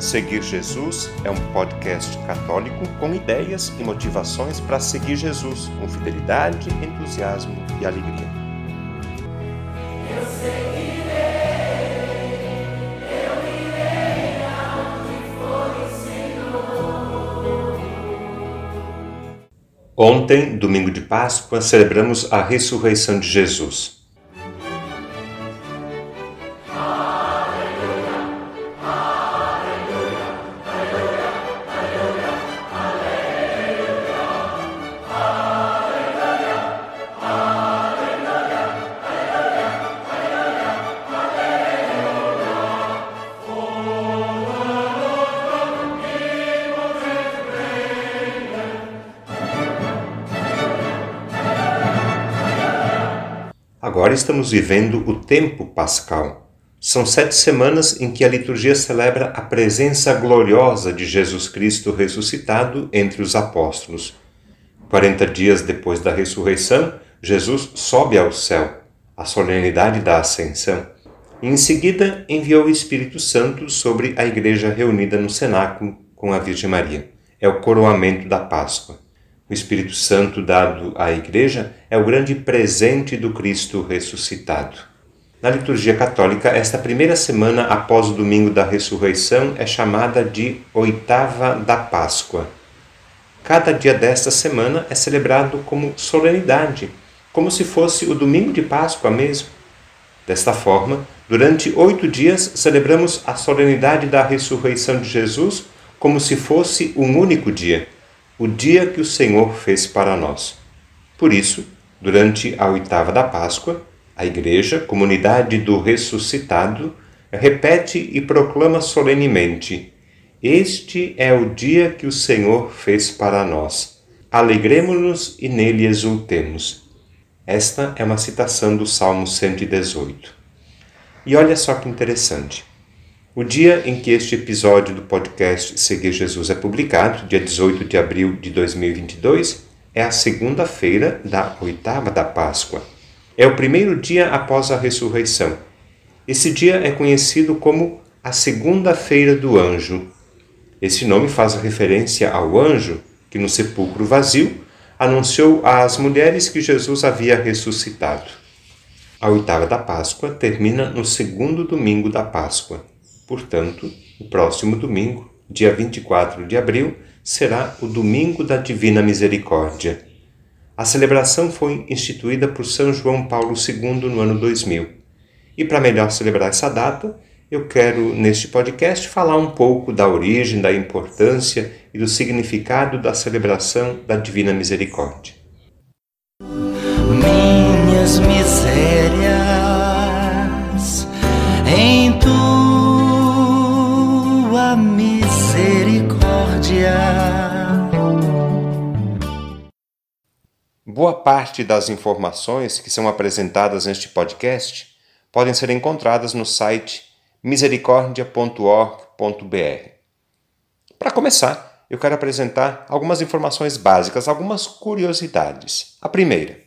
Seguir Jesus é um podcast católico com ideias e motivações para seguir Jesus com fidelidade, entusiasmo e alegria. Eu seguirei, eu irei for o Senhor. Ontem, domingo de Páscoa, celebramos a ressurreição de Jesus. Agora estamos vivendo o tempo pascal. São sete semanas em que a liturgia celebra a presença gloriosa de Jesus Cristo ressuscitado entre os apóstolos. Quarenta dias depois da ressurreição, Jesus sobe ao céu, a solenidade da Ascensão, e em seguida enviou o Espírito Santo sobre a igreja reunida no cenáculo com a Virgem Maria. É o coroamento da Páscoa. O Espírito Santo dado à Igreja é o grande presente do Cristo ressuscitado. Na liturgia católica, esta primeira semana após o domingo da ressurreição é chamada de oitava da Páscoa. Cada dia desta semana é celebrado como solenidade, como se fosse o domingo de Páscoa mesmo. Desta forma, durante oito dias celebramos a solenidade da ressurreição de Jesus como se fosse um único dia o dia que o Senhor fez para nós. Por isso, durante a oitava da Páscoa, a Igreja, comunidade do ressuscitado, repete e proclama solenemente: Este é o dia que o Senhor fez para nós. Alegremos-nos e nele exultemos. Esta é uma citação do Salmo 118. E olha só que interessante. O dia em que este episódio do podcast Seguir Jesus é publicado, dia 18 de abril de 2022, é a segunda-feira da oitava da Páscoa. É o primeiro dia após a ressurreição. Esse dia é conhecido como a Segunda-feira do Anjo. Esse nome faz referência ao anjo que, no sepulcro vazio, anunciou às mulheres que Jesus havia ressuscitado. A oitava da Páscoa termina no segundo domingo da Páscoa. Portanto, o próximo domingo, dia 24 de abril, será o Domingo da Divina Misericórdia. A celebração foi instituída por São João Paulo II no ano 2000. E para melhor celebrar essa data, eu quero, neste podcast, falar um pouco da origem, da importância e do significado da celebração da Divina Misericórdia. Minhas misérias em tu Boa parte das informações que são apresentadas neste podcast podem ser encontradas no site misericordia.org.br. Para começar, eu quero apresentar algumas informações básicas, algumas curiosidades. A primeira,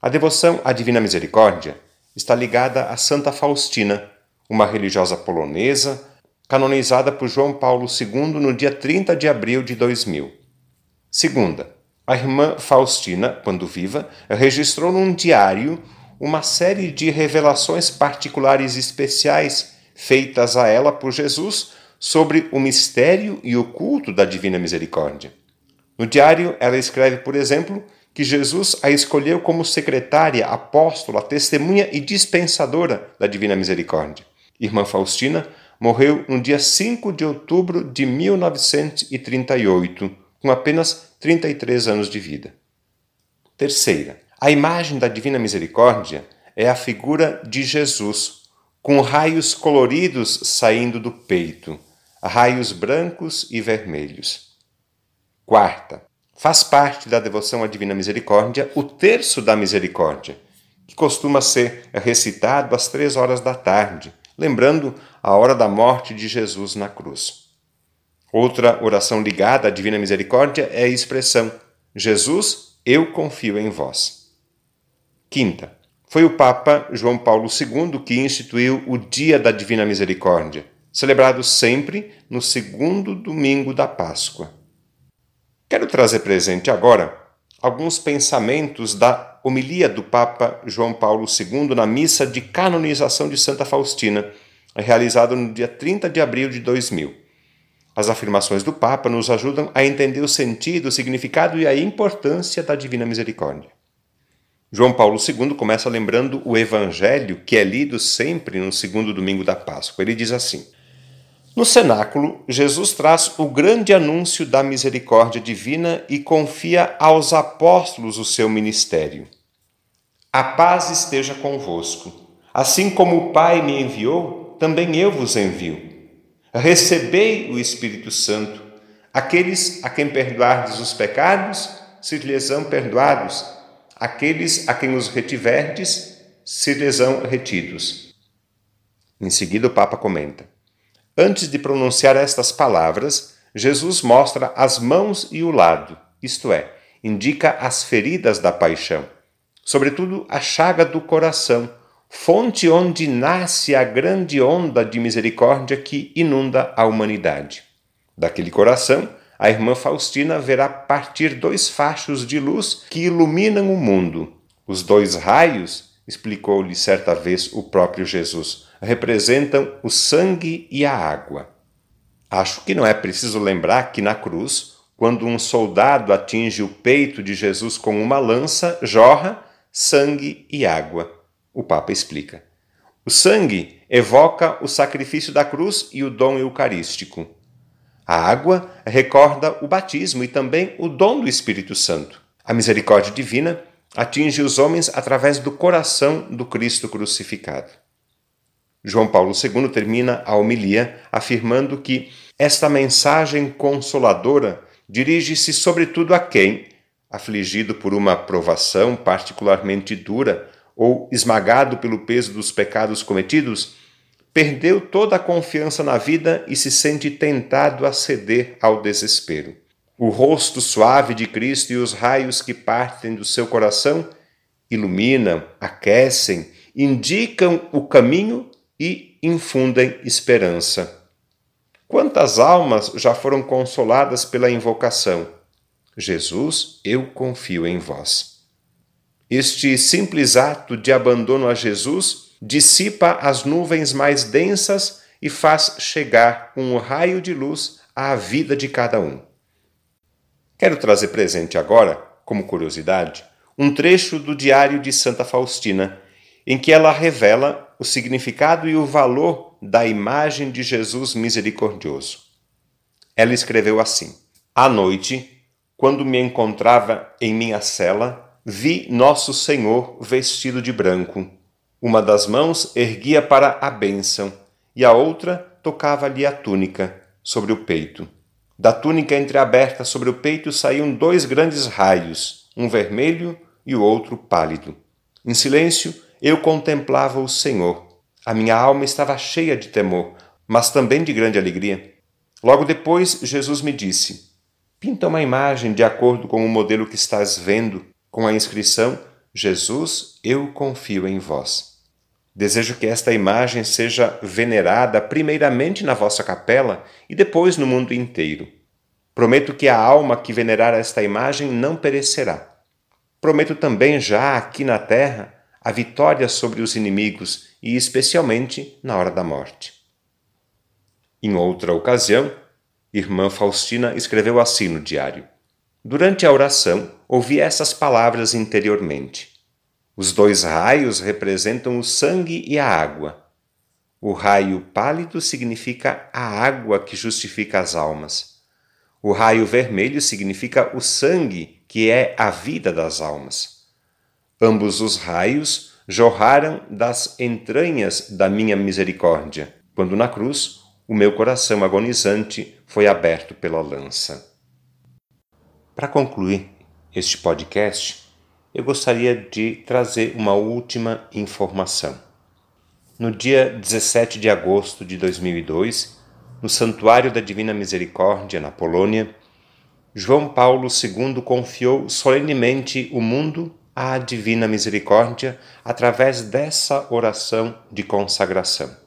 a devoção à Divina Misericórdia está ligada a Santa Faustina, uma religiosa polonesa canonizada por João Paulo II no dia 30 de abril de 2000. Segunda, a irmã Faustina, quando viva, registrou num diário uma série de revelações particulares especiais feitas a ela por Jesus sobre o mistério e o culto da Divina Misericórdia. No diário, ela escreve, por exemplo, que Jesus a escolheu como secretária, apóstola, testemunha e dispensadora da Divina Misericórdia. Irmã Faustina morreu no dia 5 de outubro de 1938, com apenas 33 anos de vida. Terceira, a imagem da Divina Misericórdia é a figura de Jesus, com raios coloridos saindo do peito, raios brancos e vermelhos. Quarta, faz parte da devoção à Divina Misericórdia o terço da misericórdia, que costuma ser recitado às três horas da tarde lembrando a hora da morte de Jesus na cruz. Outra oração ligada à Divina Misericórdia é a expressão: Jesus, eu confio em vós. Quinta, foi o Papa João Paulo II que instituiu o Dia da Divina Misericórdia, celebrado sempre no segundo domingo da Páscoa. Quero trazer presente agora alguns pensamentos da homilia do Papa João Paulo II na missa de canonização de Santa Faustina, realizada no dia 30 de abril de 2000. As afirmações do Papa nos ajudam a entender o sentido, o significado e a importância da Divina Misericórdia. João Paulo II começa lembrando o Evangelho que é lido sempre no segundo domingo da Páscoa. Ele diz assim: no cenáculo, Jesus traz o grande anúncio da misericórdia divina e confia aos apóstolos o seu ministério. A paz esteja convosco. Assim como o Pai me enviou, também eu vos envio. Recebei o Espírito Santo. Aqueles a quem perdoardes os pecados, se lhes são perdoados. Aqueles a quem os retiverdes, se lhes são retidos. Em seguida, o Papa comenta. Antes de pronunciar estas palavras, Jesus mostra as mãos e o lado, isto é, indica as feridas da paixão, sobretudo a chaga do coração, fonte onde nasce a grande onda de misericórdia que inunda a humanidade. Daquele coração, a irmã Faustina verá partir dois fachos de luz que iluminam o mundo. Os dois raios, explicou-lhe certa vez o próprio Jesus, representam o sangue e a água. Acho que não é preciso lembrar que na cruz, quando um soldado atinge o peito de Jesus com uma lança, jorra sangue e água. O Papa explica. O sangue evoca o sacrifício da cruz e o dom eucarístico. A água recorda o batismo e também o dom do Espírito Santo. A misericórdia divina atinge os homens através do coração do Cristo crucificado. João Paulo II termina a homilia afirmando que esta mensagem consoladora dirige-se sobretudo a quem, afligido por uma provação particularmente dura ou esmagado pelo peso dos pecados cometidos, perdeu toda a confiança na vida e se sente tentado a ceder ao desespero. O rosto suave de Cristo e os raios que partem do seu coração iluminam, aquecem, indicam o caminho e infundem esperança. Quantas almas já foram consoladas pela invocação? Jesus, eu confio em vós. Este simples ato de abandono a Jesus dissipa as nuvens mais densas e faz chegar um raio de luz à vida de cada um. Quero trazer presente agora, como curiosidade, um trecho do Diário de Santa Faustina, em que ela revela o significado e o valor da imagem de Jesus misericordioso. Ela escreveu assim: À noite, quando me encontrava em minha cela, vi Nosso Senhor vestido de branco. Uma das mãos erguia para a bênção e a outra tocava-lhe a túnica sobre o peito. Da túnica entreaberta sobre o peito saíam dois grandes raios, um vermelho e o outro pálido. Em silêncio, eu contemplava o Senhor. A minha alma estava cheia de temor, mas também de grande alegria. Logo depois, Jesus me disse: Pinta uma imagem de acordo com o modelo que estás vendo, com a inscrição: Jesus, eu confio em vós. Desejo que esta imagem seja venerada primeiramente na vossa capela e depois no mundo inteiro. Prometo que a alma que venerar esta imagem não perecerá. Prometo também já aqui na terra a vitória sobre os inimigos e especialmente na hora da morte. Em outra ocasião, irmã Faustina escreveu assim no diário: Durante a oração, ouvi essas palavras interiormente. Os dois raios representam o sangue e a água. O raio pálido significa a água que justifica as almas. O raio vermelho significa o sangue, que é a vida das almas. Ambos os raios jorraram das entranhas da minha misericórdia, quando na cruz o meu coração agonizante foi aberto pela lança. Para concluir este podcast, eu gostaria de trazer uma última informação. No dia 17 de agosto de 2002, no Santuário da Divina Misericórdia, na Polônia, João Paulo II confiou solenemente o mundo à divina misericórdia através dessa oração de consagração.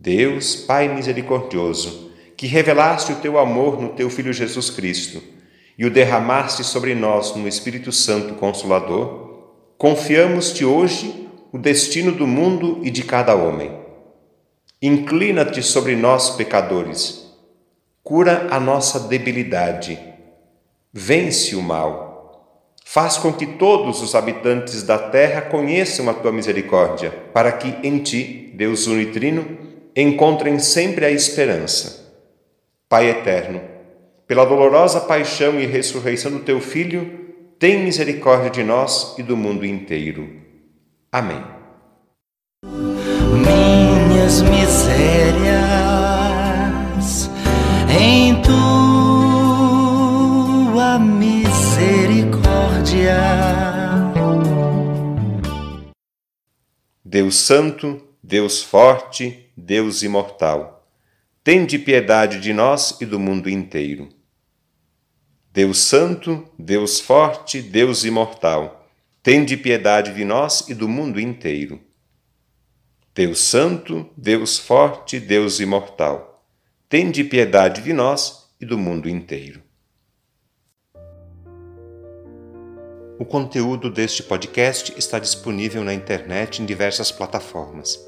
Deus, Pai misericordioso, que revelaste o teu amor no teu Filho Jesus Cristo e o derramaste sobre nós no Espírito Santo Consolador, confiamos-te hoje o destino do mundo e de cada homem. Inclina-te sobre nós, pecadores, cura a nossa debilidade, vence o mal. Faz com que todos os habitantes da terra conheçam a tua misericórdia, para que em ti, Deus unitrino, encontrem sempre a esperança. Pai eterno, pela dolorosa paixão e ressurreição do teu Filho, tem misericórdia de nós e do mundo inteiro. Amém. minhas misérias em tua misericórdia. Deus Santo, Deus Forte, Deus Imortal, tende piedade de nós e do mundo inteiro. Deus Santo, Deus Forte, Deus Imortal, tende piedade de nós e do mundo inteiro. Deus Santo, Deus Forte, Deus Imortal, tende piedade de nós e do mundo inteiro. O conteúdo deste podcast está disponível na internet em diversas plataformas.